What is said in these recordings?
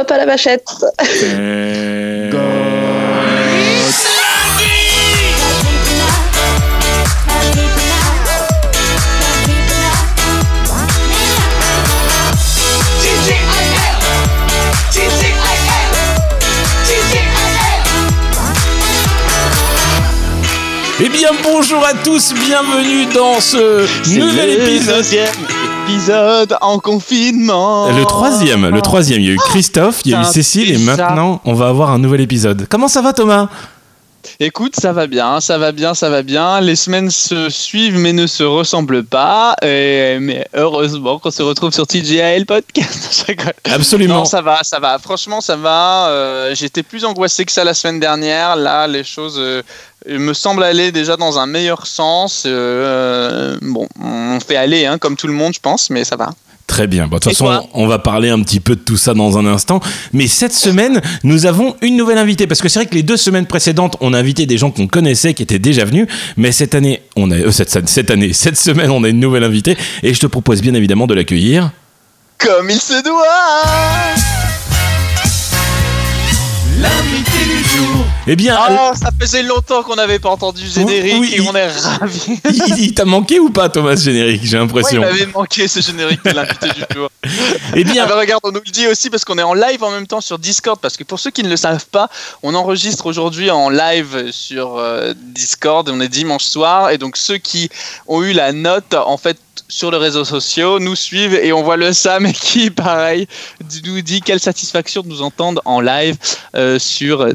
Stop à la vachette. Eh bien bonjour à tous, bienvenue dans ce nouvel épisode. Épisode en confinement. Le troisième, le troisième. Il y a eu Christophe, il y a eu Cécile et maintenant on va avoir un nouvel épisode. Comment ça va Thomas? Écoute, ça va bien, ça va bien, ça va bien. Les semaines se suivent mais ne se ressemblent pas. Et, mais heureusement qu'on se retrouve sur TGAL Podcast. Absolument. Non, ça va, ça va. Franchement, ça va. Euh, J'étais plus angoissé que ça la semaine dernière. Là, les choses euh, me semblent aller déjà dans un meilleur sens. Euh, bon, on fait aller, hein, comme tout le monde, je pense, mais ça va. Très bien. Bon, de toute façon, on va parler un petit peu de tout ça dans un instant. Mais cette semaine, nous avons une nouvelle invitée. Parce que c'est vrai que les deux semaines précédentes, on a invité des gens qu'on connaissait, qui étaient déjà venus. Mais cette année, on a, euh, cette, cette année, cette semaine, on a une nouvelle invitée. Et je te propose bien évidemment de l'accueillir. Comme il se doit L'invité du jour. Eh bien, Oh, ça faisait longtemps qu'on n'avait pas entendu le générique Oui, et il- on est ravis. il, il t'a manqué ou pas, Thomas, générique J'ai Ouais, il l'impression. m'avait manqué ce générique de l'invité du jour. eh bien, Ah bah regarde, on nous le dit aussi parce qu'on est en live en même temps sur Discord. Parce que pour ceux qui ne le savent pas, on enregistre aujourd'hui en live sur euh, Discord. On est dimanche soir. Et donc ceux qui ont eu la note, en fait, sur les réseaux sociaux, nous suivent et on voit le Sam qui, pareil, nous dit quelle satisfaction de nous entendre en live euh, sur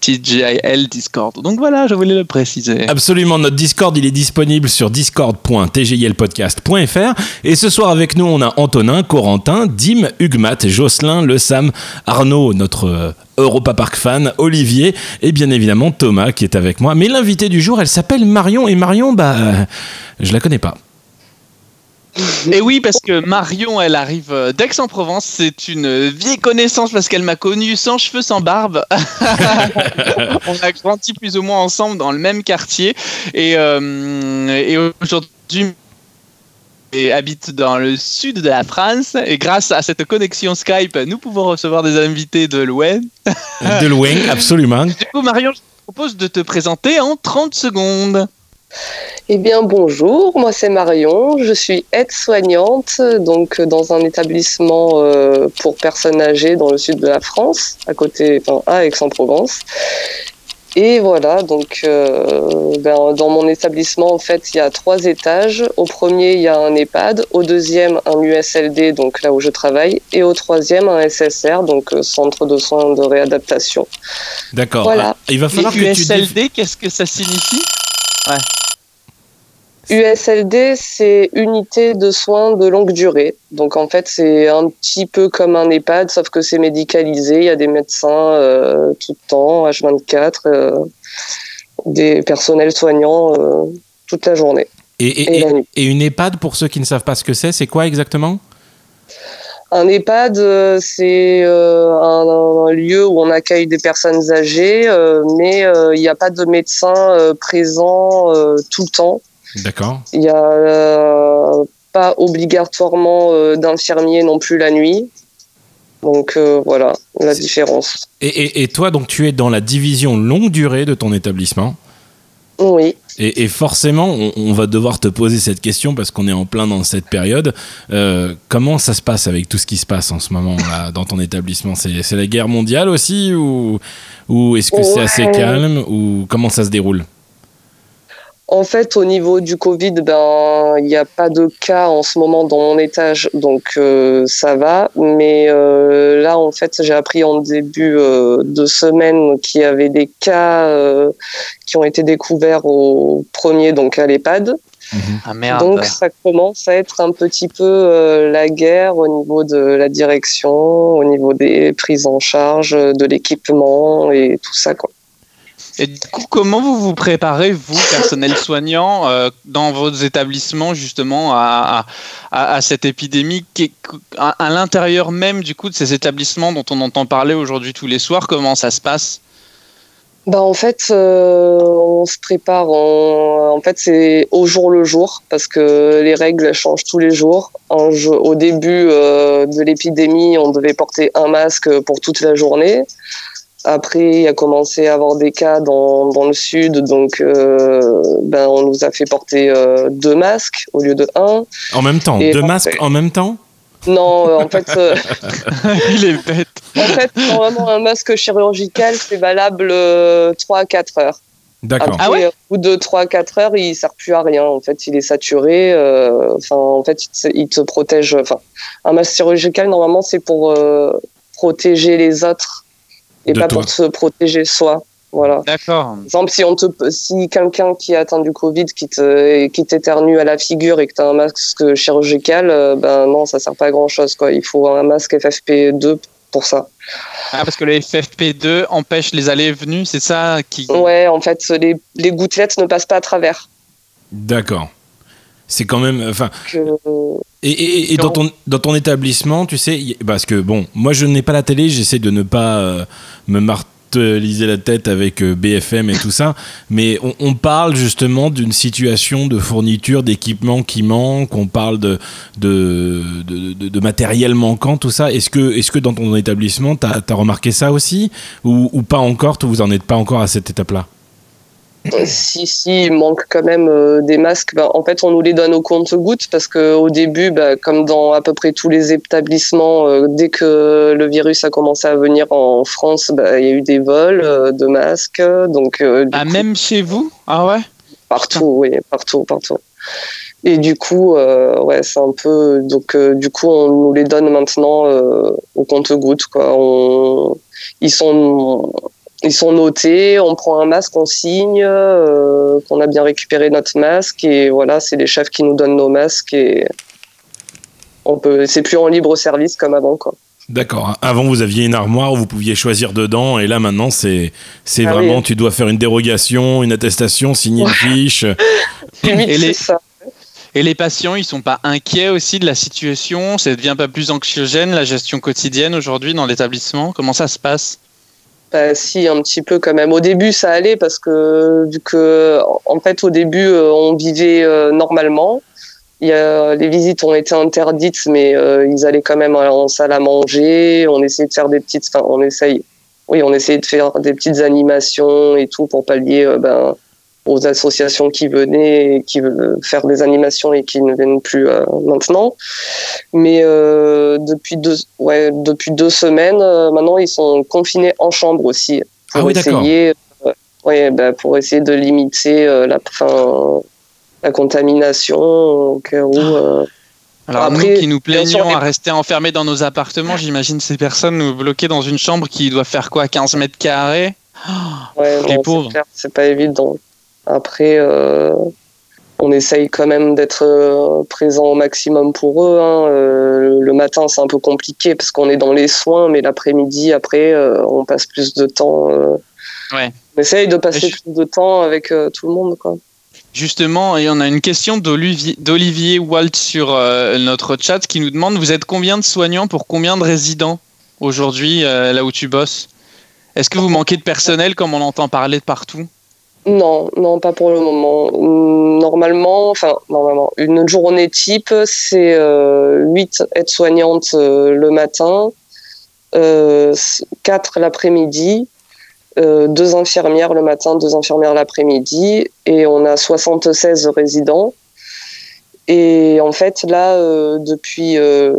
TGIL Discord. Donc voilà, je voulais le préciser. Absolument, notre Discord, il est disponible sur discord.tgilpodcast.fr. Et ce soir avec nous, on a Antonin, Corentin, Dim, Hugmat, Jocelyn, Le Sam, Arnaud, notre euh, Europa Park fan, Olivier et bien évidemment Thomas qui est avec moi. Mais l'invité du jour, elle s'appelle Marion. Et Marion, bah, euh, je la connais pas. Et oui, parce que Marion, elle arrive euh, d'Aix-en-Provence. C'est une vieille connaissance parce qu'elle m'a connu sans cheveux, sans barbe. On a grandi plus ou moins ensemble dans le même quartier. Et, euh, et aujourd'hui, et habite dans le sud de la France. Et grâce à cette connexion Skype, nous pouvons recevoir des invités de l'Ouest. De loin, absolument. Du coup, Marion, je te propose de te présenter en 30 secondes. Eh bien, bonjour, moi c'est Marion, je suis aide-soignante donc euh, dans un établissement euh, pour personnes âgées dans le sud de la France, à côté, enfin, à Aix-en-Provence. Et voilà, donc euh, ben, dans mon établissement, en fait, il y a trois étages. Au premier, il y a un EHPAD. Au deuxième, un USLD, donc là où je travaille. Et au troisième, un SSR, donc euh, Centre de soins de réadaptation. D'accord. Voilà. Ah, Il va falloir Les que tu... USLD, qu'est-ce que ça signifie? USLD, c'est unité de soins de longue durée. Donc en fait, c'est un petit peu comme un EHPAD, sauf que c'est médicalisé. Il y a des médecins euh, tout le temps, H24, euh, des personnels soignants euh, toute la journée. Et, et- Et et- la nuit. et une EHPAD, pour ceux qui ne savent pas ce que c'est, c'est quoi exactement? Un EHPAD, c'est un, un lieu où on accueille des personnes âgées, mais il n'y a pas de médecin présent tout le temps. D'accord. Il n'y a euh, pas obligatoirement euh, d'infirmier non plus la nuit. Donc euh, voilà la différence. Et, et- et toi, donc, tu es dans la division longue durée de ton établissement Oui. Et, et forcément, on, on va devoir te poser cette question parce qu'on est en plein dans cette période. Euh, comment ça se passe avec tout ce qui se passe en ce moment là dans ton établissement? C'est la guerre mondiale aussi ou, ou est-ce que c'est assez calme ou comment ça se déroule? En fait, au niveau du Covid, ben il n'y a pas de cas en ce moment dans mon étage, donc euh, ça va. Mais euh, là, en fait, j'ai appris en début euh, de semaine qu'il y avait des cas euh, qui ont été découverts au premier, donc à l'EHPAD. Ah merde. Donc ça commence à être un petit peu euh, la guerre au niveau de la direction, au niveau des prises en charge, de l'équipement et tout ça quoi. Et du coup, comment vous vous préparez, vous, personnel soignant, euh, dans vos établissements, justement, à, cette épidémie à, l'intérieur même, du coup, de ces établissements dont on entend parler aujourd'hui tous les soirs Comment ça se passe? Bah en fait, euh, on se prépare. En, fait, c'est au jour le jour parce que les règles changent tous les jours. Au début euh, de l'épidémie, on devait porter un masque pour toute la journée. Après, il a commencé à avoir des cas dans, dans le sud, donc euh, ben, on nous a fait porter euh, deux masques au lieu de un. En même temps, Et deux en masques fait- en même temps? Non, euh, en fait, euh, Il est bête. en fait, normalement, un masque chirurgical, c'est valable euh, 3 à 4 heures. D'accord. Après, Ah ouais? au bout de 3-4 heures, il sert plus à rien. En fait, il est saturé. euh, Enfin, en fait, il te, il te protège. Enfin, un masque chirurgical, normalement, c'est pour euh, protéger les autres et De pas toi. pour se protéger soi. Voilà. D'accord. Par exemple, si on te, si quelqu'un qui a atteint du Covid, qui te, qui t'éternue à la figure et que tu as un masque chirurgical, euh, ben non, ça sert pas à grand chose, quoi. Il faut un masque FFP2 pour ça. Ah, parce que le FFP2 empêche les allées et venues, c'est ça qui. Ouais, en fait, les, les gouttelettes ne passent pas à travers. D'accord. C'est quand même. Enfin, Et, et- et dans, ton, dans ton établissement, tu sais, parce que bon, moi je n'ai pas la télé, j'essaie de ne pas euh, me marteliser la tête avec euh, BFM et tout ça, mais on, on parle justement d'une situation de fourniture d'équipements qui manquent, on parle de, de, de, de- de matériel manquant, tout ça. Est-ce que, est que dans ton établissement, tu as, remarqué ça aussi? Ou, ou pas encore Vous n'en êtes pas encore à cette étape-là? Si, si, il manque quand même euh, des masques. Ben, en fait, on nous les donne au compte-gouttes parce qu'au début, ben, comme dans à peu près tous les établissements, euh, dès que le virus a commencé à venir en France, ben, il y a eu des vols euh, de masques. Donc, euh, Ah, coup, même chez vous? Ah ouais? Partout, oui, partout, partout. Et du coup, euh, ouais, c'est un peu. Donc, euh, du coup, on nous les donne maintenant euh, au compte-gouttes, quoi. On... Ils sont. Ils sont notés, on prend un masque, on signe euh, qu'on a bien récupéré notre masque et voilà, c'est les chefs qui nous donnent nos masques et on peut, c'est plus en libre service comme avant quoi. D'accord. Avant, vous aviez une armoire où vous pouviez choisir dedans, et là, maintenant, c'est c'est Ah vraiment, oui. tu dois faire une dérogation, une attestation, signer une fiche. Limite, Et les- c'est ça. Et les patients, ils sont pas inquiets aussi de la situation? Ça devient pas plus anxiogène la gestion quotidienne aujourd'hui dans l'établissement? Comment ça se passe? Bah, si, un petit peu quand même. Au début, ça allait parce que, vu que, en fait, au début, euh, on vivait euh, normalement. Il y a, les visites ont été interdites, mais euh, ils allaient quand même en salle à manger. On essayait de faire des petites, enfin, on essaye, oui, on essayait de faire des petites animations et tout pour pallier, ben, aux associations qui venaient, et qui veulent faire des animations et qui ne viennent plus euh, maintenant. Mais euh, depuis deux, ouais, depuis deux semaines, euh, maintenant ils sont confinés en chambre aussi pour Ah oui, d'accord. essayer, ouais, bah, pour essayer de limiter la, fin, la contamination au cas où. Alors Après, nous qui nous plaignons les- à rester enfermés dans nos appartements, j'imagine ces personnes nous bloquées dans une chambre qui doit faire quoi 15 mètres carrés? Ouais, Les non, pauvres. c'est pas évident. Après, euh, on essaye quand même d'être euh, présent au maximum pour eux. hein. Euh, le matin, c'est un peu compliqué parce qu'on est dans les soins, mais l'après-midi, après, on passe plus de temps. Ouais. On essaye de passer je- plus de temps avec tout le monde. Quoi. Justement, et on a une question d'Olivier d'Olivier Walt sur euh, notre chat qui nous demande vous êtes combien de soignants pour combien de résidents aujourd'hui euh, là où tu bosses? Est-ce que vous manquez de personnel comme on entend parler de partout? Non, non, pas pour le moment. Hum, Normalement, enfin, normalement, une journée type, c'est euh, 8 aides-soignantes euh, le matin, euh, 4 l'après-midi, euh, deux infirmières le matin, deux infirmières l'après-midi, et on a 76 résidents. Et en fait, là, euh, depuis euh,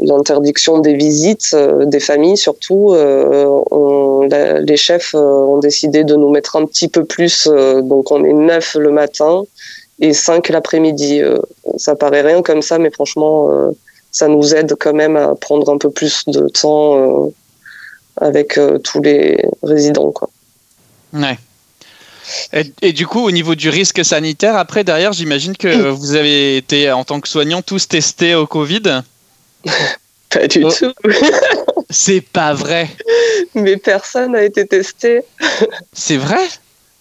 l'interdiction des visites euh, des familles, surtout, euh, on- la- les chefs euh, ont décidé de nous mettre un petit peu plus. euh, donc, on est neuf le matin et cinq l'après-midi. Euh, ça paraît rien comme ça, mais franchement, ça nous aide quand même à prendre un peu plus de temps avec tous les résidents. Quoi. Ouais. Et, et du coup, au niveau du risque sanitaire, après, derrière, j'imagine que vous avez été, en tant que soignant, tous testés au Covid? Pas du Oh. tout. C'est pas vrai. mais personne n'a été testé. C'est vrai?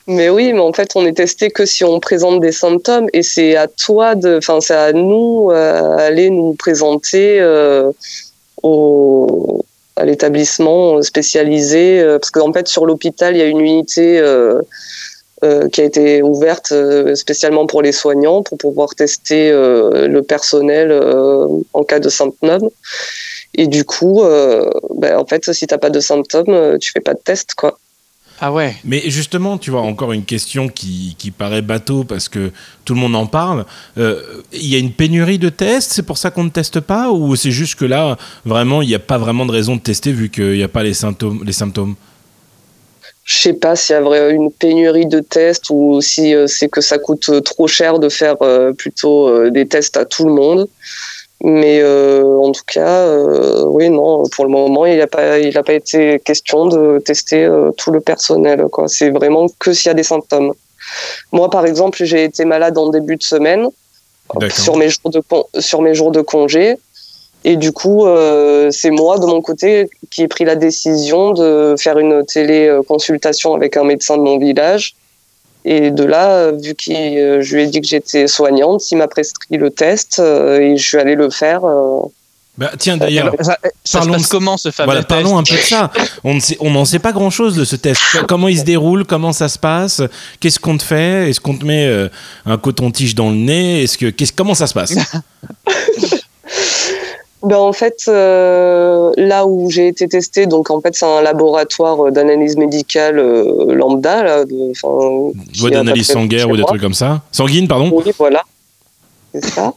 Mais oui, mais en fait, on est testé que si on présente des symptômes et c'est à toi de, enfin, c'est à nous euh, aller nous présenter euh, au, à l'établissement spécialisé, parce qu'en fait sur l'hôpital il y a une unité qui a été ouverte spécialement pour les soignants pour pouvoir tester le personnel en cas de symptômes. Et du coup, ben, en fait, si t'as pas de symptômes, tu fais pas de test, quoi. Ah ouais. Mais justement, tu vois, encore une question qui, qui paraît bateau parce que tout le monde en parle. Euh, il y a une pénurie de tests, c'est pour ça qu'on ne teste pas Ou c'est juste que là, vraiment, il n'y a pas vraiment de raison de tester vu qu'il n'y a pas les symptômes, les symptômes? Je sais pas s'il y a une pénurie de tests ou si euh, c'est que ça coûte trop cher de faire euh, plutôt des tests à tout le monde. Mais euh, en tout cas, euh, oui, non, pour le moment, il n'a pas, il a pas été question de tester euh, tout le personnel. Quoi. C'est vraiment que s'il y a des symptômes. Moi, par exemple, j'ai été malade en début de semaine sur mes jours de sur mes jours de congé. Et du coup, c'est moi, de mon côté, qui ai pris la décision de faire une téléconsultation avec un médecin de mon village et de là, vu que euh, je lui ai dit que j'étais soignante, il m'a prescrit le test euh, et je suis allé le faire. Euh. Bah, tiens, d'ailleurs, ça, parlons comment ce fameux voilà, Parlons un peu de ça. On n'en sait, pas grand-chose de ce test. Comment il se déroule Comment ça se passe Qu'est-ce qu'on te fait Est-ce qu'on te met un coton-tige dans le nez Est-ce que, comment ça se passe? ben en fait, euh, là où j'ai été testée, donc en fait c'est un laboratoire d'analyse médicale euh, lambda, là, de, d'analyse sanguine ou des trucs comme ça. Sanguine, pardon. Oui, voilà, c'est ça.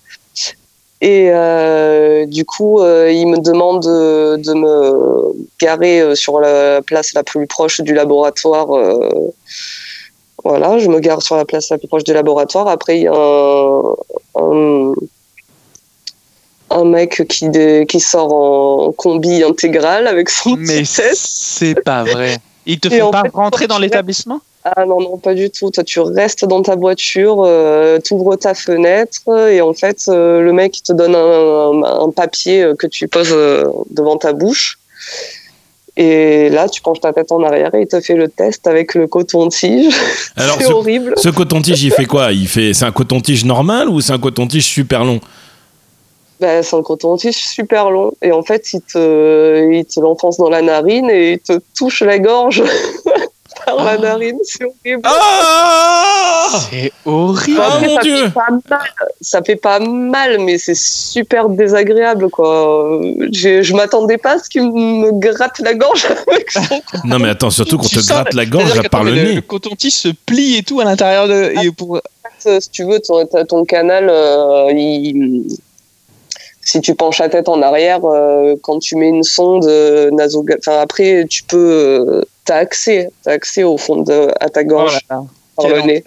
Et euh, du coup, il me demande de, de me garer sur la place la plus proche du laboratoire. voilà, je me gare sur la place la plus proche du laboratoire. Après, il y a un un mec qui, qui sort en combi intégral avec son Mais c'est pas vrai. Il te fait pas rentrer dans l'établissement? Ah non, non, pas du tout. Toi, tu restes dans ta voiture, euh, tu ouvres ta fenêtre et en fait, euh, le mec te donne un, papier euh, que tu poses devant ta bouche. Et là, tu penches ta tête en arrière et il te fait le test avec le coton-tige. c'est horrible. Ce coton-tige, il fait quoi? Il fait, c'est un coton-tige normal ou c'est un coton-tige super long? Bah, c'est un coton-tige super long. Et en fait, il te, il te l'enfonce dans la narine et il te touche la gorge par la narine. C'est horrible. Ah c'est horrible. Oh mon ça Dieu fait pas mal. Ça fait pas mal, mais c'est super désagréable, quoi. Je, je m'attendais pas à ce qu'il me gratte la gorge avec son Non, mais attends, surtout qu'on te gratte la gorge par le nez. Le coton-tige se plie et tout à l'intérieur de. Et pour... Si tu veux, ton, ton canal, euh, il si tu penches la tête en arrière, euh, quand tu mets une sonde euh, nasogale, enfin après tu peux, euh, t'as accès, as accès au fond de, à ta gorge oh par le nez.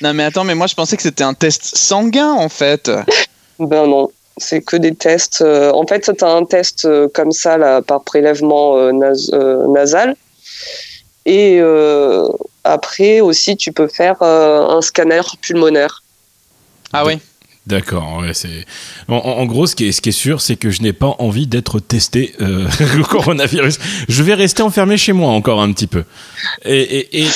Non mais attends, mais moi je pensais que c'était un test sanguin en fait. ben non, c'est que des tests. en fait, tu as un test comme ça là, par prélèvement nasal. Et après aussi, tu peux faire un scanner pulmonaire. Ah oui. D'accord, ouais, c'est. En, gros, ce qui est, sûr, c'est que je n'ai pas envie d'être testé euh, au coronavirus. Je vais rester enfermé chez moi encore un petit peu. Et,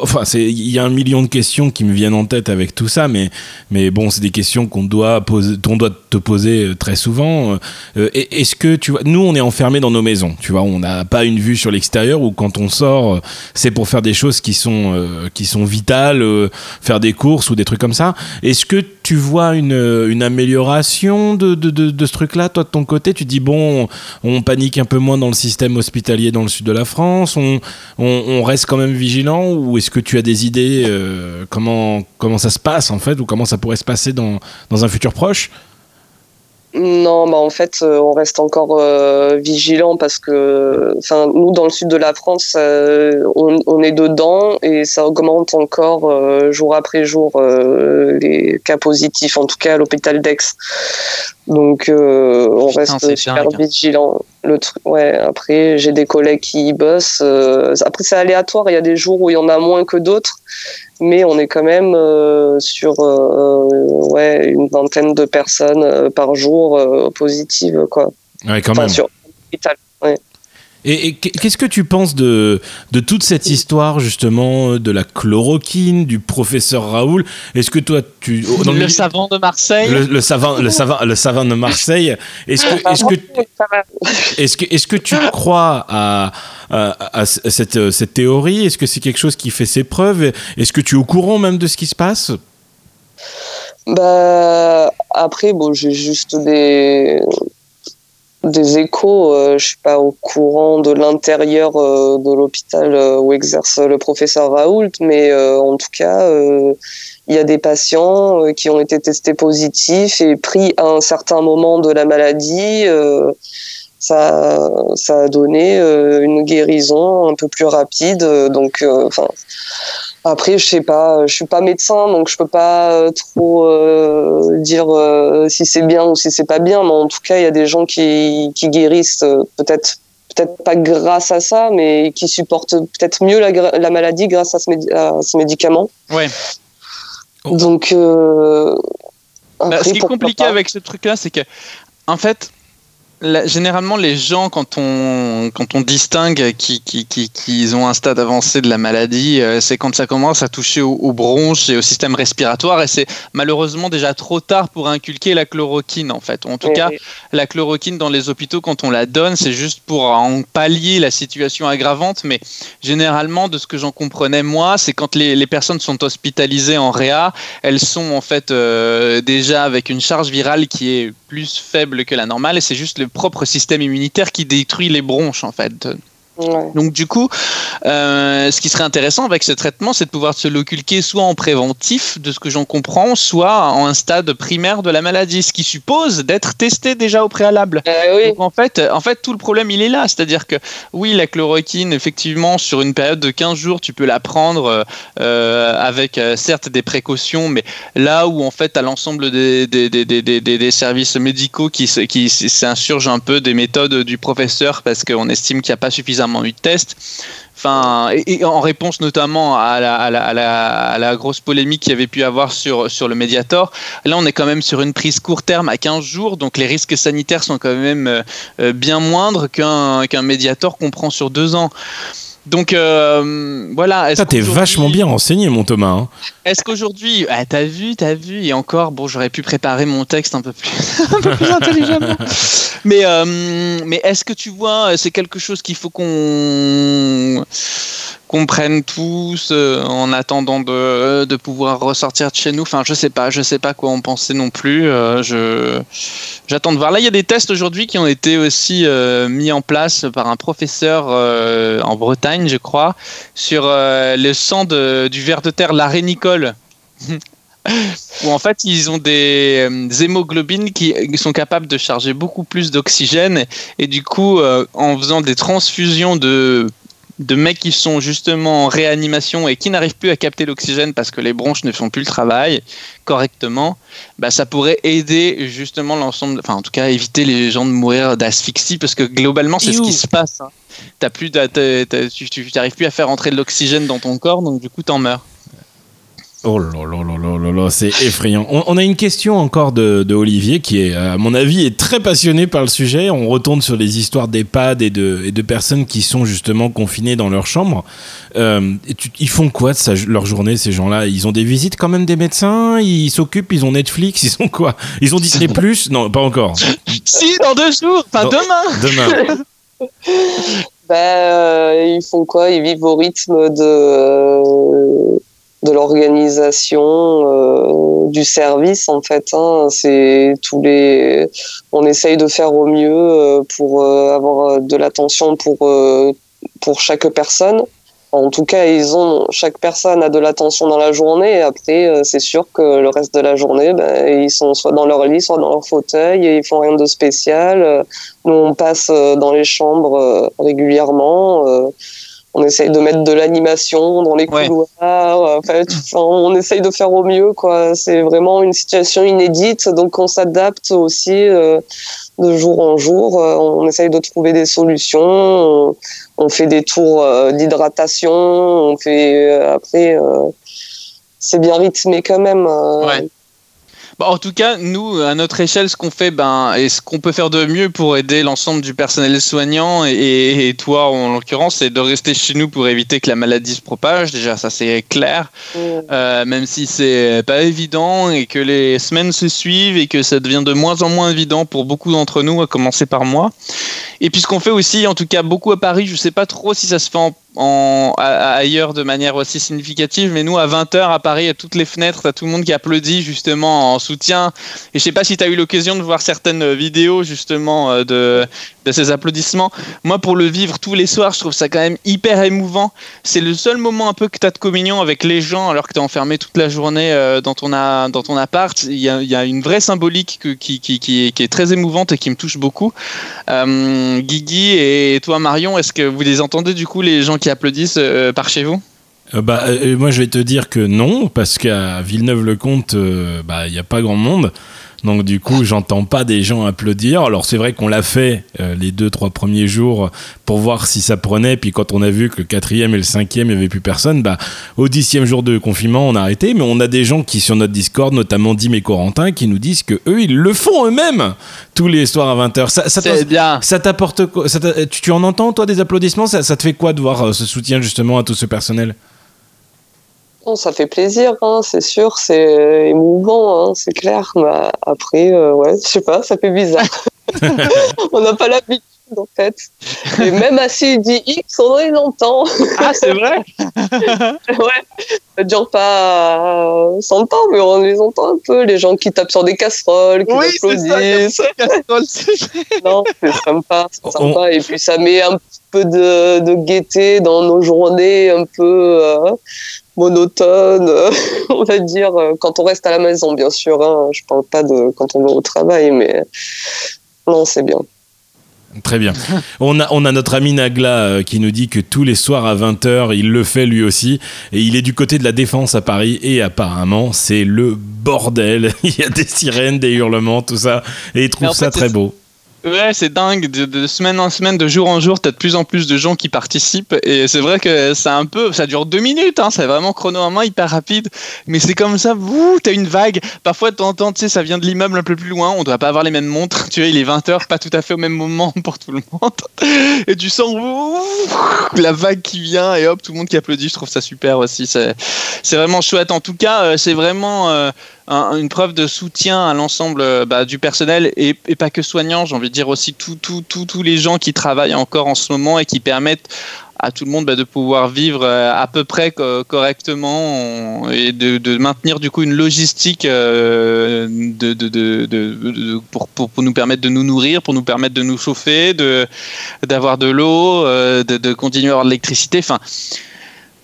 enfin, il y a un million de questions qui me viennent en tête avec tout ça, mais, mais bon, c'est des questions qu'on doit poser, on doit te poser euh, très souvent. Euh, est-ce que tu vois, nous, on est enfermés dans nos maisons, tu vois, on n'a pas une vue sur l'extérieur ou quand on sort, c'est pour faire des choses qui sont, qui sont vitales, faire des courses ou des trucs comme ça. Est-ce que tu vois une, une amélioration de, de, de, ce truc-là, toi de ton côté? Tu dis, bon, on panique un peu moins dans le système hospitalier dans le sud de la France, on, on, reste quand même vigilant ou est-ce que tu as des idées euh, comment, ça se passe en fait ou comment ça pourrait se passer dans un futur proche? Non, bah en fait, euh, on reste encore euh, vigilant parce que, enfin, nous dans le sud de la France, euh, on, est dedans et ça augmente encore jour après jour les cas positifs, en tout cas à l'hôpital d'Aix. Donc, on reste super vigilant. Le ouais. Après, j'ai des collègues qui y bossent. après, c'est aléatoire. Il y a des jours où il y en a moins que d'autres mais on est quand même euh, sur euh, ouais, une vingtaine de personnes euh, par jour positives. Quoi. Ouais, quand même. Sur, Et, qu'est-ce que tu penses de, de toute cette histoire, justement, de la chloroquine, du professeur Raoul? Est-ce que toi, tu. Dans le, savant de Marseille Le, savant, le, savant, le savant de Marseille. Est-ce que, est-ce que, est-ce que, est-ce que tu crois à, à, cette, cette théorie? Est-ce que c'est quelque chose qui fait ses preuves? Est-ce que tu es au courant même de ce qui se passe? Bah, après, bon, j'ai juste des, des échos. Euh, je suis pas au courant de l'intérieur euh, de l'hôpital euh, où exerce le professeur Raoult, mais en tout cas, il y a des patients qui ont été testés positifs et pris à un certain moment de la maladie. ça, ça a donné une guérison un peu plus rapide. Donc, enfin après, je sais pas, je suis pas médecin, donc je peux pas euh, trop euh, dire euh, si c'est bien ou si c'est pas bien. Mais en tout cas, il y a des gens qui, qui guérissent peut-être peut-être pas grâce à ça, mais qui supportent peut-être mieux la, la, maladie grâce à ce, à ce médicament. Ouais. Donc. Bah, ce qui est compliqué avec ce truc-là, c'est que, en fait, généralement, les gens, quand on, quand on distingue qu'ils qui, qui, qui, ont un stade avancé de la maladie, euh, c'est quand ça commence à toucher aux, bronches et au système respiratoire. Et c'est malheureusement déjà trop tard pour inculquer la chloroquine, en fait. En tout cas, la chloroquine dans les hôpitaux, quand on la donne, c'est juste pour en pallier la situation aggravante. Mais généralement, de ce que j'en comprenais, moi, c'est quand les, les, personnes sont hospitalisées en réa, elles sont en fait euh, déjà avec une charge virale qui est plus faible que la normale. Et c'est juste le propre système immunitaire qui détruit les bronches en fait. Donc du coup, euh, ce qui serait intéressant avec ce traitement, c'est de pouvoir se l'occulter soit en préventif, de ce que j'en comprends, soit en un stade primaire de la maladie, ce qui suppose d'être testé déjà au préalable. Euh, Donc, en fait, en fait, tout le problème il est là, c'est-à-dire que oui, la chloroquine, effectivement, sur une période de 15 jours, tu peux la prendre euh, avec certes des précautions, mais là où en fait, à l'ensemble des, des, des, des, services médicaux qui, qui s'insurgent un peu des méthodes du professeur parce qu'on estime qu'il n'y a pas suffisamment eu de tests. Enfin, et, en réponse notamment à la, grosse polémique qu'il y avait pu avoir sur, sur le Mediator, là on est quand même sur une prise court terme à 15 jours, donc les risques sanitaires sont quand même euh, euh, bien moindres qu'un qu'un Mediator qu'on prend sur deux ans. Donc euh, voilà. Ça, t'es vachement bien renseigné, mon Thomas. Hein. Est-ce qu'aujourd'hui, ah, t'as vu, t'as vu, et encore, bon, j'aurais pu préparer mon texte un peu plus, un peu plus intelligemment. Mais, euh, mais est-ce que tu vois, c'est quelque chose qu'il faut qu'on comprennent tous euh, en attendant de, de, pouvoir ressortir de chez nous. Enfin, je sais pas, je sais pas quoi en penser non plus. Euh, je j'attends de voir. Là, il y a des tests aujourd'hui qui ont été aussi euh, mis en place par un professeur en Bretagne, je crois, sur le sang de, du ver de terre l'arénicole. où en fait ils ont des, hémoglobines qui sont capables de charger beaucoup plus d'oxygène et du coup en faisant des transfusions de de mecs qui sont justement en réanimation et qui n'arrivent plus à capter l'oxygène parce que les bronches ne font plus le travail correctement, bah ça pourrait aider justement l'ensemble, enfin en tout cas éviter les gens de mourir d'asphyxie parce que globalement c'est ce qui se passe. Hein. As plus, tu n'arrives plus à faire entrer de l'oxygène dans ton corps donc du coup t'en meurs. Oh là là là là là c'est effrayant. On, a une question encore de, Olivier qui est, à mon avis, est très passionné par le sujet. On retourne sur les histoires d'EHPAD et de, et de personnes qui sont justement confinées dans leur chambre. Euh, ils font quoi de leur journée, ces gens-là? Ils ont des visites quand même des médecins? Ils s'occupent Ils ont Netflix Ils ont quoi? Ils ont Disney Plus? Non, pas encore. si, dans deux jours Enfin, demain Demain ben, euh, ils font quoi? Ils vivent au rythme de... Euh, de l'organisation euh, du service en fait hein. c'est tous les on essaye de faire au mieux euh, pour euh, avoir de l'attention pour pour chaque personne. En tout cas ils ont chaque personne a de l'attention dans la journée. Et après c'est sûr que le reste de la journée ben, ils sont soit dans leur lit soit dans leur fauteuil et ils font rien de spécial. Nous on passe dans les chambres régulièrement on essaye de mettre de l'animation dans les couloirs. En fait, on essaye de faire au mieux. quoi. C'est vraiment une situation inédite, donc on s'adapte aussi euh, de jour en jour. Euh, on essaye de trouver des solutions. On, fait des tours euh, d'hydratation. On fait après. c'est bien rythmé quand même. Bah, en tout cas, nous, à notre échelle, ce qu'on fait, ben, et ce qu'on peut faire de mieux pour aider l'ensemble du personnel soignant et, toi, en l'occurrence, c'est de rester chez nous pour éviter que la maladie se propage. Déjà, ça c'est clair, euh, même si c'est pas évident et que les semaines se suivent et que ça devient de moins en moins évident pour beaucoup d'entre nous, à commencer par moi. Et puis ce qu'on fait aussi, en tout cas beaucoup à Paris, je sais pas trop si ça se fait en ailleurs de manière aussi significative. Mais nous, à 20h à Paris, à toutes les fenêtres, tu as tout le monde qui applaudit justement en soutien. Et je sais pas si tu as eu l'occasion de voir certaines vidéos justement euh, de, ces applaudissements. Moi, pour le vivre tous les soirs, je trouve ça quand même hyper émouvant. C'est le seul moment un peu que tu as de communion avec les gens alors que tu es enfermé toute la journée euh, dans, ton appart. Il y, a, il y a une vraie symbolique qui, est, très émouvante et qui me touche beaucoup. Euh, Guigui et toi, Marion, est-ce que vous les entendez du coup, les gens qui applaudissent euh, par chez vous? Euh, bah, euh, moi, je vais te dire que non, parce qu'à Villeneuve-le-Comte, bah, il n'y a pas grand monde. Donc du coup, j'entends pas des gens applaudir. Alors c'est vrai qu'on l'a fait les deux trois premiers jours pour voir si ça prenait. Puis quand on a vu que le quatrième et le cinquième, il n'y avait plus personne, bah au dixième jour de confinement, on a arrêté. Mais on a des gens qui sur notre Discord, notamment Dim et Corentin, qui nous disent que eux, ils le font eux-mêmes tous les soirs à 20h. Ça, ça bien. Ça t'apporte quoi? Tu, en entends, toi, des applaudissements? Ça, te fait quoi de voir euh, ce soutien justement à tout ce personnel? Ça fait plaisir, hein, c'est sûr, c'est émouvant, hein, c'est clair. Mais après, euh, ouais, je sais pas, ça fait bizarre. On n'a pas l'habitude en fait. Et même assis, il dit X, on les entend. Ah, c'est vrai Ouais, ça dure pas 100 ans, mais on les entend un peu. Les gens qui tapent sur des casseroles, qui oui, applaudissent. non, c'est sympa, c'est sympa. Et puis ça met un petit peu de, de gaieté dans nos journées un peu euh, monotones, on va dire, quand on reste à la maison, bien sûr. Hein. Je parle pas de quand on va au travail, mais non, c'est bien. Très bien. On a, on a notre ami Nagla euh, qui nous dit que tous les soirs à 20h, il le fait lui aussi. Et il est du côté de la défense à Paris. Et apparemment, c'est le bordel. il y a des sirènes, des hurlements, tout ça. Et il trouve ça très beau. Ouais, c'est dingue. De, semaine en semaine, de jour en jour, t'as de plus en plus de gens qui participent. Et c'est vrai que ça un peu, ça dure deux minutes. Hein, c'est vraiment chrono en main, hyper rapide. Mais c'est comme ça. Ouh, t'as une vague. Parfois, t'entends, tu sais, ça vient de l'immeuble un peu plus loin. On doit pas avoir les mêmes montres. Tu vois, il est 20 h pas tout à fait au même moment pour tout le monde. Et tu sens la vague qui vient et hop, tout le monde qui applaudit. Je trouve ça super aussi. C'est vraiment chouette. En tout cas, euh, c'est vraiment. Euh, une preuve de soutien à l'ensemble euh, bah, du personnel et, pas que soignants, j'ai envie de dire aussi tous les gens qui travaillent encore en ce moment et qui permettent à tout le monde bah, de pouvoir vivre euh, à peu près correctement et de, maintenir du coup une logistique euh, pour, pour, nous permettre de nous nourrir, pour nous permettre de nous chauffer, d'avoir de, l'eau, de, continuer à avoir de l'électricité. Enfin,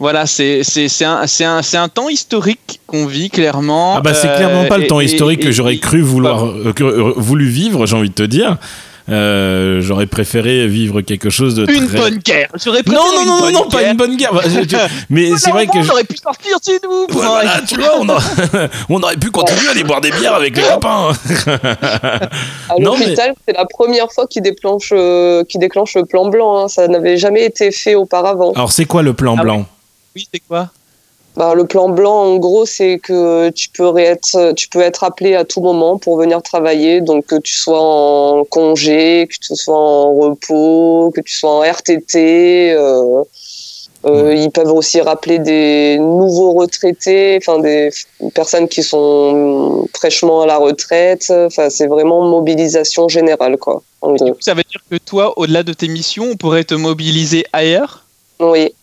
voilà, c'est un, un, un, temps historique qu'on vit clairement. Ah bah c'est clairement pas le euh, temps historique que j'aurais cru vouloir euh, euh, voulu vivre, j'ai envie de te dire. j'aurais préféré vivre quelque chose de une bonne guerre. J'aurais non non non non, non pas une bonne guerre. Mais c'est vrai que j'aurais pu sortir chez nous. voilà, tu vois, on, aurait pu continuer à aller boire des bières avec les copains. à l'hôpital, c'est la première fois qu'il déclenche qui déclenche le plan blanc. Hein. Ça n'avait jamais été fait auparavant. Alors c'est quoi le plan ah blanc? Oui, c'est quoi? Bah, le plan blanc, en gros, c'est que tu peux, être, tu peux être appelé à tout moment pour venir travailler. Donc, que tu sois en congé, que tu sois en repos, que tu sois en RTT. Euh, euh, ils peuvent aussi rappeler des nouveaux retraités, enfin des personnes qui sont fraîchement à la retraite. Enfin, c'est vraiment mobilisation générale, quoi. En gros. ça veut dire que toi, au-delà de tes missions, on pourrait te mobiliser ailleurs? Oui.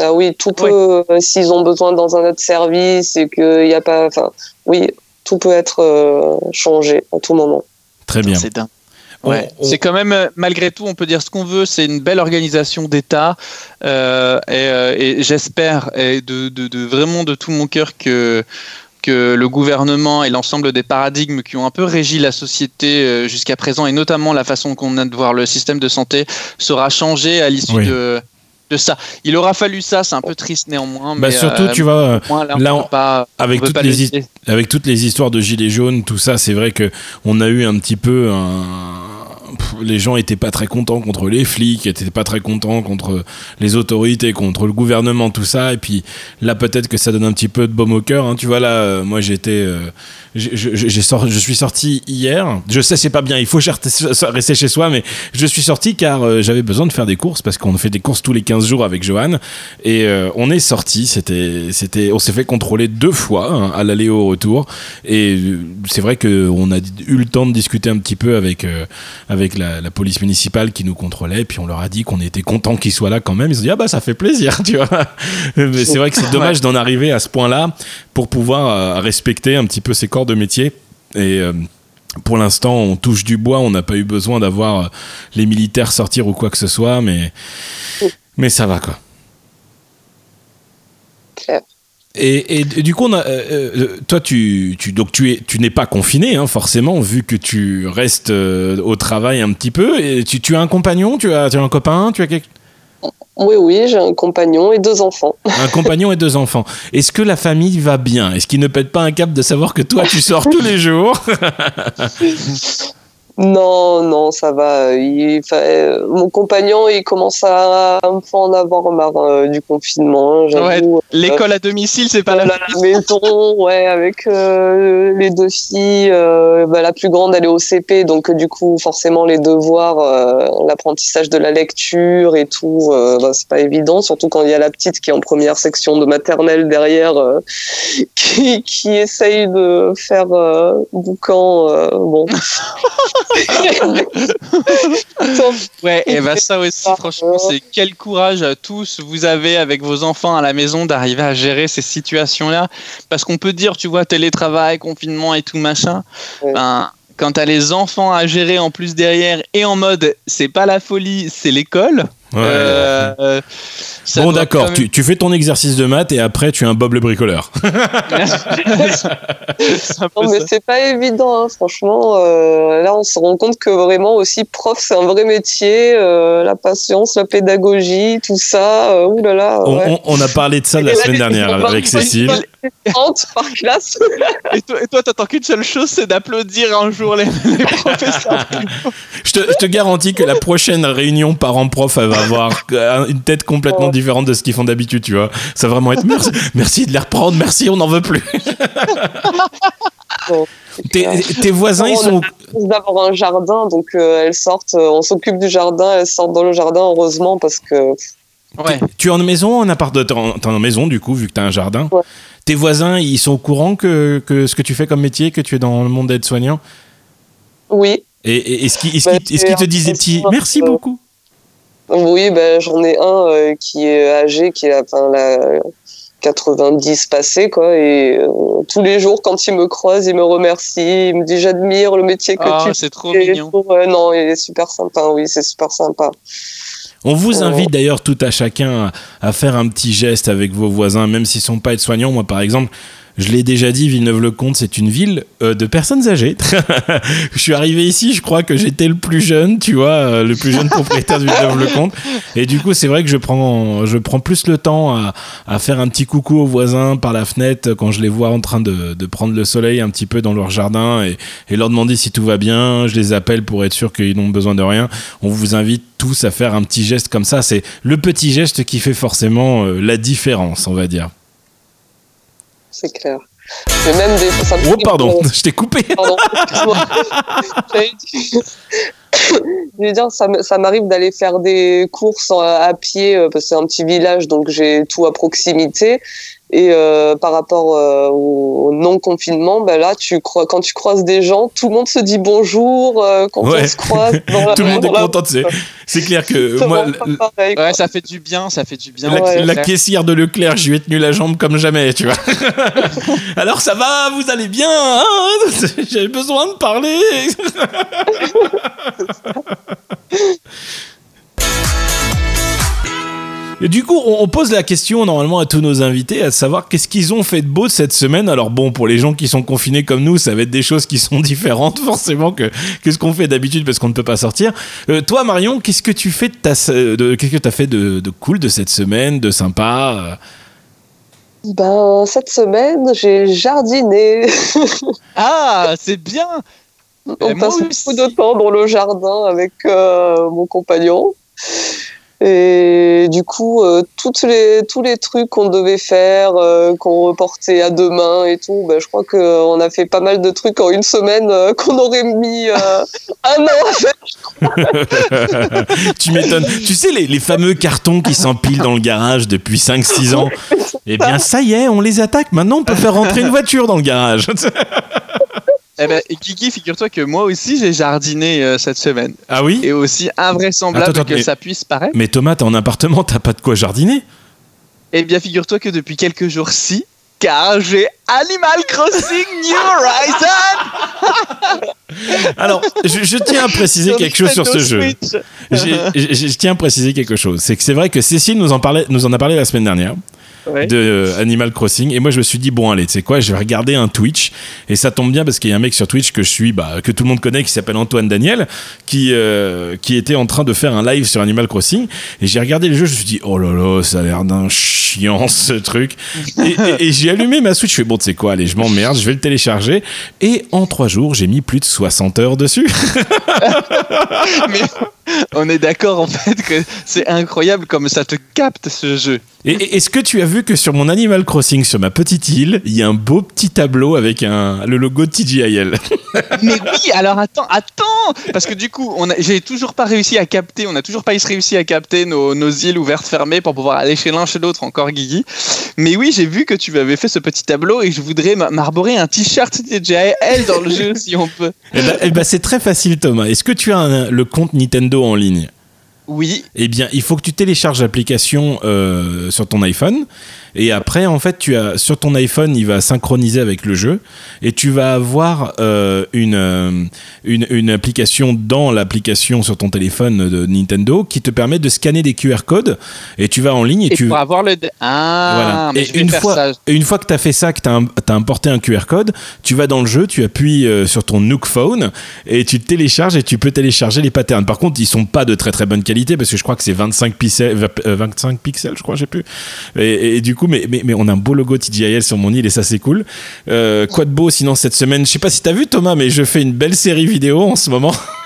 Ah oui, tout peut, euh, s'ils ont besoin dans un autre service et qu'il n'y a pas. Enfin, oui, tout peut être euh, changé à tout moment. Très bien. C'est dingue. Ouais. C'est quand même, euh, malgré tout, on peut dire ce qu'on veut, c'est une belle organisation d'État. et, j'espère, et de, de, vraiment de tout mon cœur, que, que le gouvernement et l'ensemble des paradigmes qui ont un peu régi la société jusqu'à présent, et notamment la façon qu'on a de voir le système de santé, sera changé à l'issue de de ça. Il aura fallu ça, c'est un peu triste néanmoins. Bah, mais surtout, euh, tu vois, là, avec, toutes les avec toutes les histoires de gilets jaunes, tout ça, c'est vrai que on a eu un petit peu un les gens étaient pas très contents contre les flics, étaient pas très contents contre les autorités, contre le gouvernement, tout ça. Et puis là, peut-être que ça donne un petit peu de baume au cœur. Hein. Tu vois, là, euh, moi, j'étais. Euh, je, je, suis sorti hier. Je sais, c'est pas bien, il faut rester chez soi, mais je suis sorti car euh, j'avais besoin de faire des courses parce qu'on fait des courses tous les 15 jours avec Johan. Et on est sorti. C'était, c'était, on s'est fait contrôler deux fois hein, à l'aller au retour. Et c'est vrai qu'on a eu le temps de discuter un petit peu avec, avec la, la, police municipale qui nous contrôlait. Puis on leur a dit qu'on était content qu'ils soient là quand même. Ils ont dit, ah bah ça fait plaisir, tu vois. Mais c'est vrai que c'est dommage d'en arriver à ce point-là pour pouvoir euh, respecter un petit peu ces corps de métier. Et euh, pour l'instant, on touche du bois, on n'a pas eu besoin d'avoir euh, les militaires sortir ou quoi que ce soit, mais, mais ça va quoi. Et, du coup, on a, toi, tu, tu, donc tu, es, tu n'es pas confiné, hein, forcément, vu que tu restes au travail un petit peu. Et tu, tu as un compagnon, tu as, tu as un copain, tu as quelque... Oui, oui, j'ai un compagnon et deux enfants. Un compagnon et deux enfants. Est-ce que la famille va bien? Est-ce qu'il ne pète pas un cap de savoir que toi, tu sors tous les jours? Non, non, ça va. Il, euh, mon compagnon, il commence à un peu en avoir marre euh, du confinement. Ouais, L'école à domicile, c'est pas la, la maison, ouais, avec euh, les deux filles. Bah, la plus grande, elle est au CP, donc du coup, forcément, les devoirs, l'apprentissage de la lecture et tout, bah, c'est pas évident. Surtout quand il y a la petite qui est en première section de maternelle derrière, qui, qui essaye de faire boucan. bon. ouais, et bah ça aussi, franchement, c'est quel courage à tous vous avez avec vos enfants à la maison d'arriver à gérer ces situations-là. Parce qu'on peut dire, tu vois, télétravail, confinement et tout machin. Ben, quand t'as les enfants à gérer en plus derrière et en mode c'est pas la folie, c'est l'école. Euh, bon, d'accord, tu, tu, fais ton exercice de maths et après tu es un Bob le bricoleur. non, mais c'est pas évident, hein, franchement. Euh, là, on se rend compte que vraiment aussi, prof, c'est un vrai métier. Euh, la patience, la pédagogie, tout ça. ouh là là, on, a parlé de ça la semaine dernière avec Cécile. par classe. et toi, t'attends qu'une seule chose, c'est d'applaudir un jour les, professeurs. je, te, je te garantis que la prochaine réunion parents-prof, va avoir une tête complètement oh. différente de ce qu'ils font d'habitude, tu vois. Ça va vraiment être merci, merci de les reprendre, merci, on n'en veut plus. tes, voisins, ils sont. D'avoir un jardin, donc euh, elles sortent, euh, on s'occupe du jardin, elles sortent dans le jardin, heureusement, parce que. Ouais. Tu es en maison, en appart de en maison du coup vu que tu as un jardin. Tes voisins, ils sont au courant que, que, ce que tu fais comme métier, que tu es dans le monde d'aide-soignant? Oui. Et, est-ce qu'ils est bah, te disent des petits merci beaucoup oui, ben, j'en ai un euh, qui est âgé, qui a enfin, la 90 passé, quoi. Et euh, tous les jours, quand il me croise, il me remercie, il me dit j'admire le métier que ah, tu c'est trop mignon. non, il est super sympa, oui, c'est super sympa. On vous invite d'ailleurs tout à chacun à, faire un petit geste avec vos voisins, même s'ils sont pas aides-soignants. Moi, par exemple, je l'ai déjà dit, Villeneuve-le-Comte, c'est une ville euh, de personnes âgées. je suis arrivé ici, je crois que j'étais le plus jeune, tu vois, euh, le plus jeune propriétaire de Villeneuve-le-Comte. Et du coup, c'est vrai que je prends, je prends plus le temps à, à, faire un petit coucou aux voisins par la fenêtre quand je les vois en train de, de prendre le soleil un petit peu dans leur jardin et, et, leur demander si tout va bien. Je les appelle pour être sûr qu'ils n'ont besoin de rien. On vous invite tous à faire un petit geste comme ça. C'est le petit geste qui fait forcément euh, la différence, on va dire c'est clair. Mais même des ça Oh, pardon, je t'ai coupé. Pardon, je veux dire, ça, ça m'arrive d'aller faire des courses à pied, euh, parce que c'est un petit village, donc j'ai tout à proximité. Et euh, par rapport euh, au non-confinement, ben là, tu crois, quand tu croises des gens, tout le monde se dit bonjour euh, quand on se croise. tout le monde est content. C'est clair que moi, ouais, ça fait du bien, ça fait du bien. La, caissière de Leclerc, je lui ai tenu la jambe comme jamais, tu vois. Alors ça va, vous allez bien hein J'avais besoin de parler. Et du coup, on, pose la question normalement à tous nos invités, à savoir qu'est-ce qu'ils ont fait de beau cette semaine. Alors bon, pour les gens qui sont confinés comme nous, ça va être des choses qui sont différentes forcément que, ce qu'on fait d'habitude parce qu'on ne peut pas sortir. Euh, toi, Marion, qu'est-ce que tu fais de ta, de, qu'est-ce que tu as fait de, de, cool de cette semaine, de sympa? Ben cette semaine, j'ai jardiné. ah, c'est bien. On passe beaucoup de temps dans le jardin avec mon compagnon. Et du coup, euh, toutes les, tous les trucs qu'on devait faire, euh, qu'on reportait à demain et tout, ben, je crois qu'on a fait pas mal de trucs en une semaine euh, qu'on aurait mis un an à faire. tu m'étonnes. Tu sais, les, les, fameux cartons qui s'empilent dans le garage depuis 5-6 ans, eh bien, ça y est, on les attaque. Maintenant, on peut faire rentrer une voiture dans le garage. Eh ben, Kiki, figure-toi que moi aussi j'ai jardiné euh, cette semaine. Ah oui? Et aussi invraisemblable que ça puisse paraître. Mais Thomas, t'es en appartement, t'as pas de quoi jardiner Eh bien, figure-toi que depuis quelques jours, si, car j'ai Animal Crossing New Horizon Alors, je, tiens à préciser quelque chose sur ce jeu. Je, tiens à préciser quelque chose. C'est que c'est vrai que Cécile nous en, parlait, nous en a parlé la semaine dernière de euh, Animal Crossing. Et moi, je me suis dit, bon, allez, tu sais quoi, je vais regarder un Twitch. Et ça tombe bien parce qu'il y a un mec sur Twitch que je suis, bah, que tout le monde connaît, qui s'appelle Antoine Daniel, qui, euh, qui était en train de faire un live sur Animal Crossing. Et j'ai regardé le jeu, je me suis dit, oh là là, ça a l'air d'un chiant ce truc. et, j'ai allumé ma Switch, je fais, bon, tu sais quoi, allez, je m'emmerde, je vais le télécharger. Et en trois jours, j'ai mis plus de 60 heures dessus. Mais on est d'accord en fait que c'est incroyable comme ça te capte ce jeu. Et est-ce que tu as vu que sur mon Animal Crossing, sur ma petite île, il y a un beau petit tableau avec un, le logo de TGIL Mais oui, alors attends, attends Parce que du coup, j'ai toujours pas réussi à capter, on n'a toujours pas réussi à capter nos, nos, îles ouvertes fermées pour pouvoir aller chez l'un chez l'autre, encore Guigui. Mais oui, j'ai vu que tu avais fait ce petit tableau et je voudrais m'arborer un t-shirt TGIL dans le jeu si on peut. Eh ben, eh ben c'est très facile Thomas. Est-ce que tu as le compte Nintendo en ligne oui. Eh bien, il faut que tu télécharges l'application euh, sur ton iPhone. Et après, en fait, tu as sur ton iPhone, il va synchroniser avec le jeu. Et tu vas avoir euh, une, euh, une, une, application dans l'application sur ton téléphone de Nintendo qui te permet de scanner des QR codes. Et tu vas en ligne et, tu. Pour avoir le. Ah, voilà. et une fois, une fois que tu as fait ça, que tu as, importé un QR code, tu vas dans le jeu, tu appuies sur ton Nook Phone et tu télécharges et tu peux télécharger les patterns. Par contre, ils sont pas de très très bonne qualité parce que je crois que c'est 25 pixels, 25 pixels, je crois, j'ai plus. Et, du coup, mais, mais, mais, on a un beau logo TJIL sur mon île et ça c'est cool. Euh, quoi de beau sinon cette semaine Je sais pas si t'as vu Thomas, mais je fais une belle série vidéo en ce moment.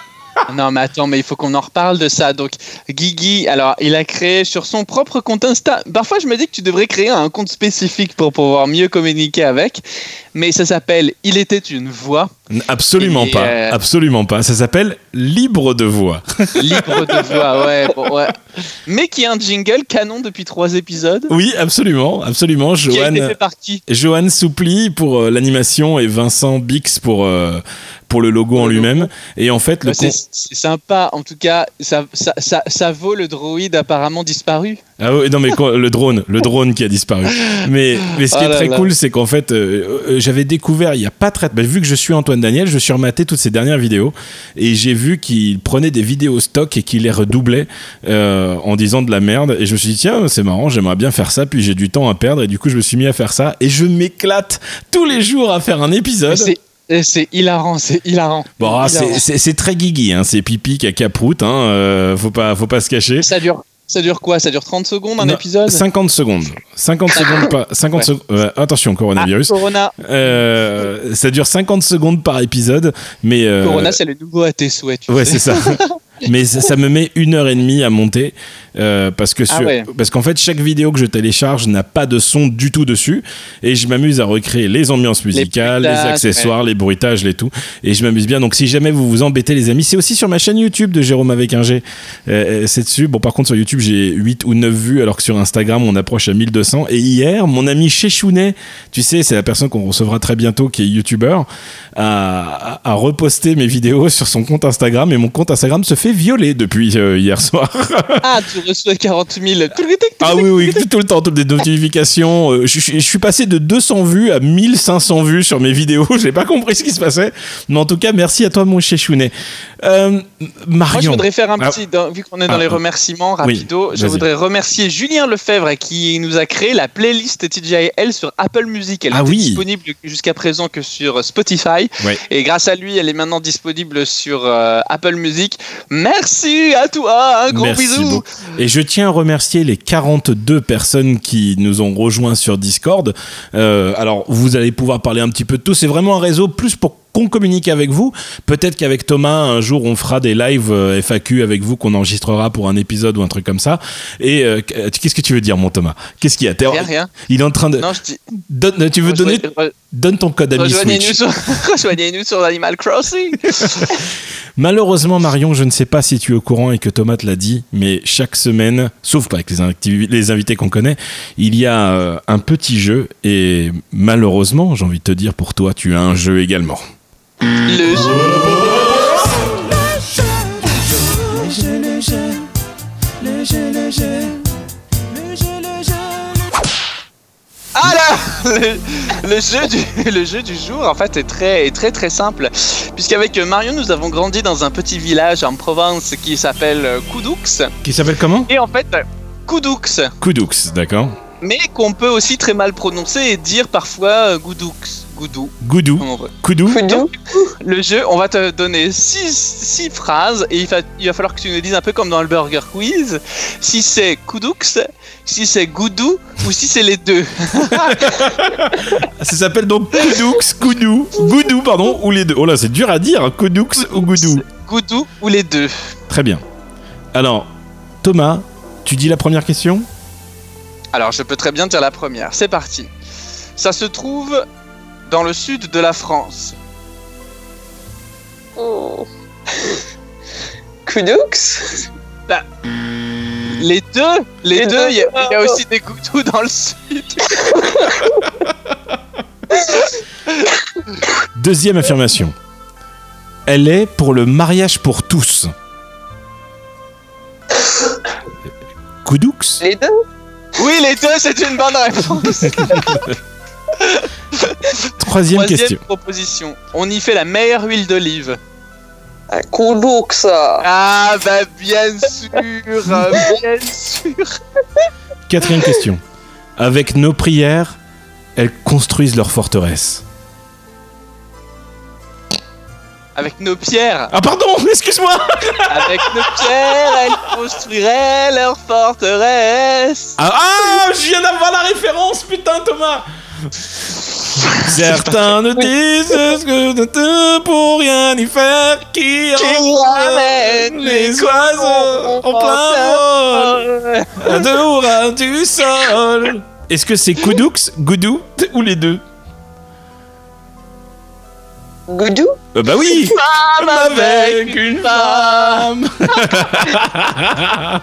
non, mais attends, mais il faut qu'on en reparle de ça. Donc, Guigui, alors, il a créé sur son propre compte Insta. Parfois, je me dis que tu devrais créer un compte spécifique pour pouvoir mieux communiquer avec. Mais ça s'appelle Il était une voix. Absolument pas. Euh, absolument pas. Ça s'appelle Libre de voix. Libre de voix, ouais, ouais. Mais qui a un jingle canon depuis trois épisodes. Oui, absolument. Absolument. Qui a été fait par qui? Johan Soupli pour euh, l'animation et Vincent Bix pour, euh, pour le logo en lui-même. Et en fait, le c'est sympa. En tout cas, ça, ça, ça, ça, vaut le droïde apparemment disparu. Ah oui, non mais le drone, le drone qui a disparu. Mais, mais ce qui est oh très cool, c'est qu'en fait, euh, euh, j'avais découvert il y a pas très, bah, vu que je suis Antoine Daniel, je suis rematé toutes ces dernières vidéos et j'ai vu qu'il prenait des vidéos stock et qu'il les redoublait euh, en disant de la merde. Et je me suis dit tiens, c'est marrant, j'aimerais bien faire ça. Puis j'ai du temps à perdre et du coup je me suis mis à faire ça et je m'éclate tous les jours à faire un épisode. C'est hilarant, c'est hilarant. Bon, ah, c'est très guigui, hein. c'est pipi, caca, prout, hein. Euh, faut, pas, faut pas se cacher. Ça dure, ça dure quoi? Ça dure 30 secondes un épisode? 50 secondes. 50 secondes pas 50 secondes. attention, coronavirus. Ah, corona. Euh, ça dure 50 secondes par épisode, mais. Euh, corona, c'est le nouveau à tes souhaits. ouais, c'est ça. mais ça, me met une heure et demie à monter euh, parce que ah parce qu'en fait chaque vidéo que je télécharge n'a pas de son du tout dessus et je m'amuse à recréer les ambiances musicales, les, accessoires, les bruitages, les tout et je m'amuse bien. Donc si jamais vous vous embêtez les amis, c'est aussi sur ma chaîne YouTube de Jérôme avec un G. Euh, euh, c'est dessus. Bon par contre sur YouTube j'ai 8 ou 9 vues alors que sur Instagram on approche à 1200 et hier mon ami Chechounet, tu sais c'est la personne qu'on recevra très bientôt qui est youtubeur, a, a, a reposté mes vidéos sur son compte Instagram et mon compte Instagram se fait fait violer depuis euh, hier soir. ah, tu reçois 40 000. Ah oui, oui, tout, le temps, toutes des notifications. Euh, je, je, suis passé de 200 vues à 1500 vues sur mes vidéos. J'ai pas compris ce qui se passait. Mais en tout cas, merci à toi, mon chéchounet. Euh, Marion. Moi, je voudrais faire un ah. petit, vu qu'on est dans les ah. remerciements, rapido, je voudrais remercier Julien Lefebvre qui nous a créé la playlist TJL sur Apple Music. Elle ah, oui. disponible jusqu'à présent que sur Spotify. Et grâce à lui, elle est maintenant disponible sur Apple Music. Merci à toi, un gros bisou. Et je tiens à remercier les 42 personnes qui nous ont rejoints sur Discord. Euh, alors, vous allez pouvoir parler un petit peu de tout. C'est vraiment un réseau plus pour qu'on communique avec vous. Peut-être qu'avec Thomas, un jour, on fera des lives euh, FAQ avec vous qu'on enregistrera pour un épisode ou un truc comme ça. Et euh, qu'est-ce que tu veux dire, mon Thomas? Qu'est-ce qu'il y a? Rien, rien. Il est en train de. Non, je dis. Donne- tu veux donner Donne ton code ami Switch. Rejoignez-nous sur, rejoignez-nous sur Animal Crossing. Malheureusement, Marion, je ne sais pas si tu es au courant et que Thomas te l'a dit, mais chaque semaine, sauf pas avec les, activi- les invités qu'on connaît, il y a euh, un petit jeu et malheureusement, j'ai envie de te dire pour toi, tu as un jeu également. Le jeu. Ah là le, le jeu du, le jeu du jour en fait est très, est très très simple. Puisqu'avec Marion nous avons grandi dans un petit village en Provence qui s'appelle euh, Coudoux Qui s'appelle comment? Et en fait Coudoux Koudoux, d'accord. Mais qu'on peut aussi très mal prononcer et dire parfois euh, Goudoux Goudou Goudou. Koudou. Le jeu, on va te donner six, six phrases et il va, il va falloir que tu nous dises un peu comme dans le Burger Quiz si c'est Koudoux, si c'est Goudou ou si c'est les deux. Ça s'appelle donc Koudoux, Koudou, Goudou, pardon, ou les deux. Oh là, c'est dur à dire, Koudoux ou Goudou. Goudou ou les deux. Très bien. Alors, Thomas, tu dis la première question? Alors, je peux très bien dire la première. C'est parti. Ça se trouve dans le sud de la France. Oh. Koudous Les deux Les, Les deux, il y, a- il y a aussi des goudous dans le sud. Deuxième affirmation. Elle est pour le mariage pour tous. Koudoux Les deux? Oui, les deux, c'est une bonne réponse. Troisième, Troisième question. proposition. On y fait la meilleure huile d'olive. Ah, Koudous Ah bah bien sûr, bien sûr. Quatrième question. Avec nos prières, elles construisent leur forteresse. Avec nos pierres, Ah pardon, excuse-moi avec nos pierres, elles construiraient leur forteresse. ah, ah, je viens d'avoir la référence, putain Thomas Certains ne disent que pour rien y faire qui ramène les oiseaux en plein vol. à deux ras du sol. Est-ce que c'est Koudoux, Goudou ou les deux? Goudou Euh, Bah oui. Femme avec une femme.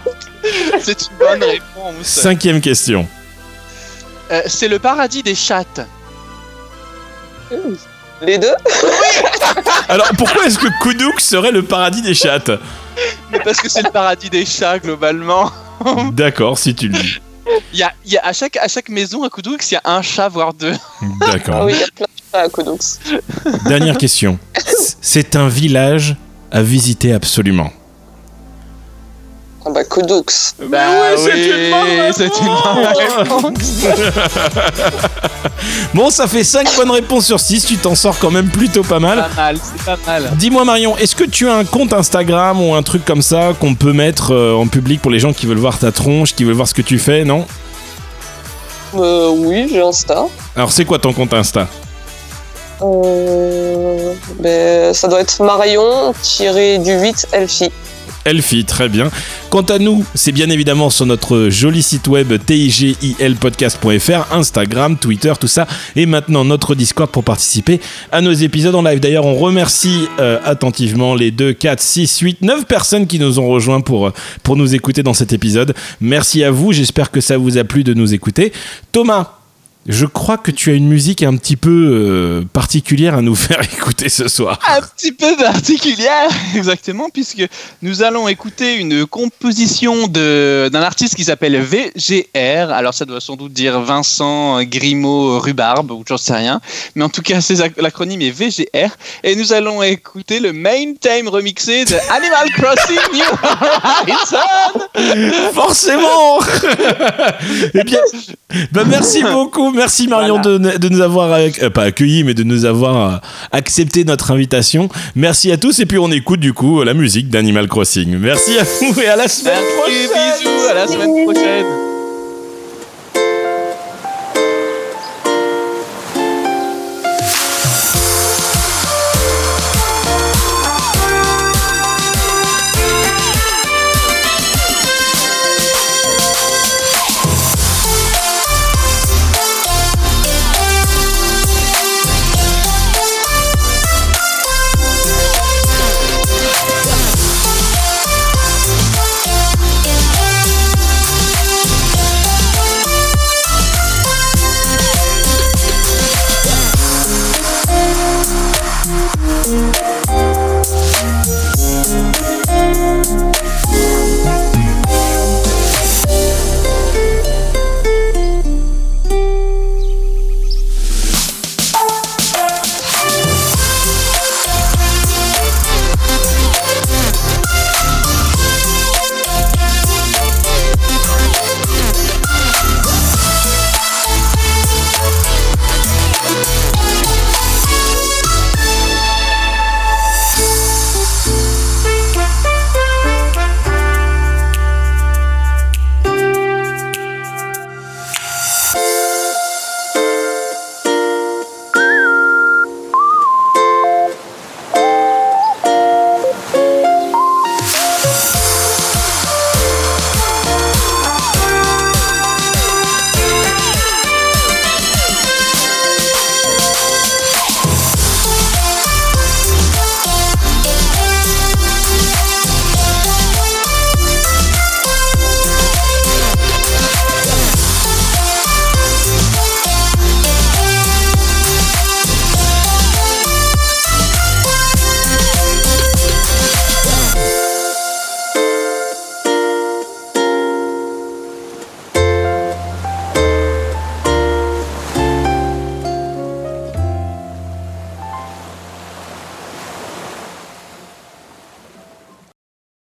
C'est une bonne réponse. Cinquième question. Euh, c'est le paradis des chattes. Les deux Alors pourquoi est-ce que Koudoux serait le paradis des chattes? Mais parce que c'est le paradis des chats globalement. D'accord, si tu le dis. Il y a, il y a à, chaque, à chaque maison à Koudoux, il y a un chat, voire deux. Ah D'accord. oui, il y a plein de chats à Koudous. Dernière question. C'est un village à visiter absolument. Ah bah oui, c'est une bonne Bon, ça fait 5 bonnes réponses sur 6, tu t'en sors quand même plutôt pas mal. Pas mal, c'est pas mal. Dis-moi Marion, est-ce que tu as un compte Instagram ou un truc comme ça qu'on peut mettre euh, en public pour les gens qui veulent voir ta tronche, qui veulent voir ce que tu fais, non? Euh, oui, j'ai Insta. Alors c'est quoi ton compte Insta? Euh, ben, ça doit être Marion tiré du 8 Elfie. Très bien. Quant à nous, c'est bien évidemment sur notre joli site web tigilpodcast.fr, Instagram, Twitter, tout ça, et maintenant notre Discord pour participer à nos épisodes en live. D'ailleurs, on remercie euh, attentivement les 2, 4, 6, 8, 9 personnes qui nous ont rejoints pour, euh, pour nous écouter dans cet épisode. Merci à vous, j'espère que ça vous a plu de nous écouter. Thomas, je crois que tu as une musique un petit peu euh, particulière à nous faire écouter ce soir. Un petit peu particulière, exactement, puisque nous allons écouter une composition de- d'un artiste qui s'appelle VGR. Alors, ça doit sans doute dire Vincent Grimaud Rubarbe, ou j'en sais rien. Mais en tout cas, l'acronyme est VGR. Et nous allons écouter le main theme remixé de Animal Crossing New Horizons. Forcément Eh bien, bah merci beaucoup, merci Marion de, de nous avoir acc- euh, pas accueillis, mais de nous avoir euh, accepté notre invitation. Merci à tous et puis on écoute du coup la musique d'Animal Crossing. Merci à vous et à la semaine Merci, prochaine. bisous, à la semaine prochaine.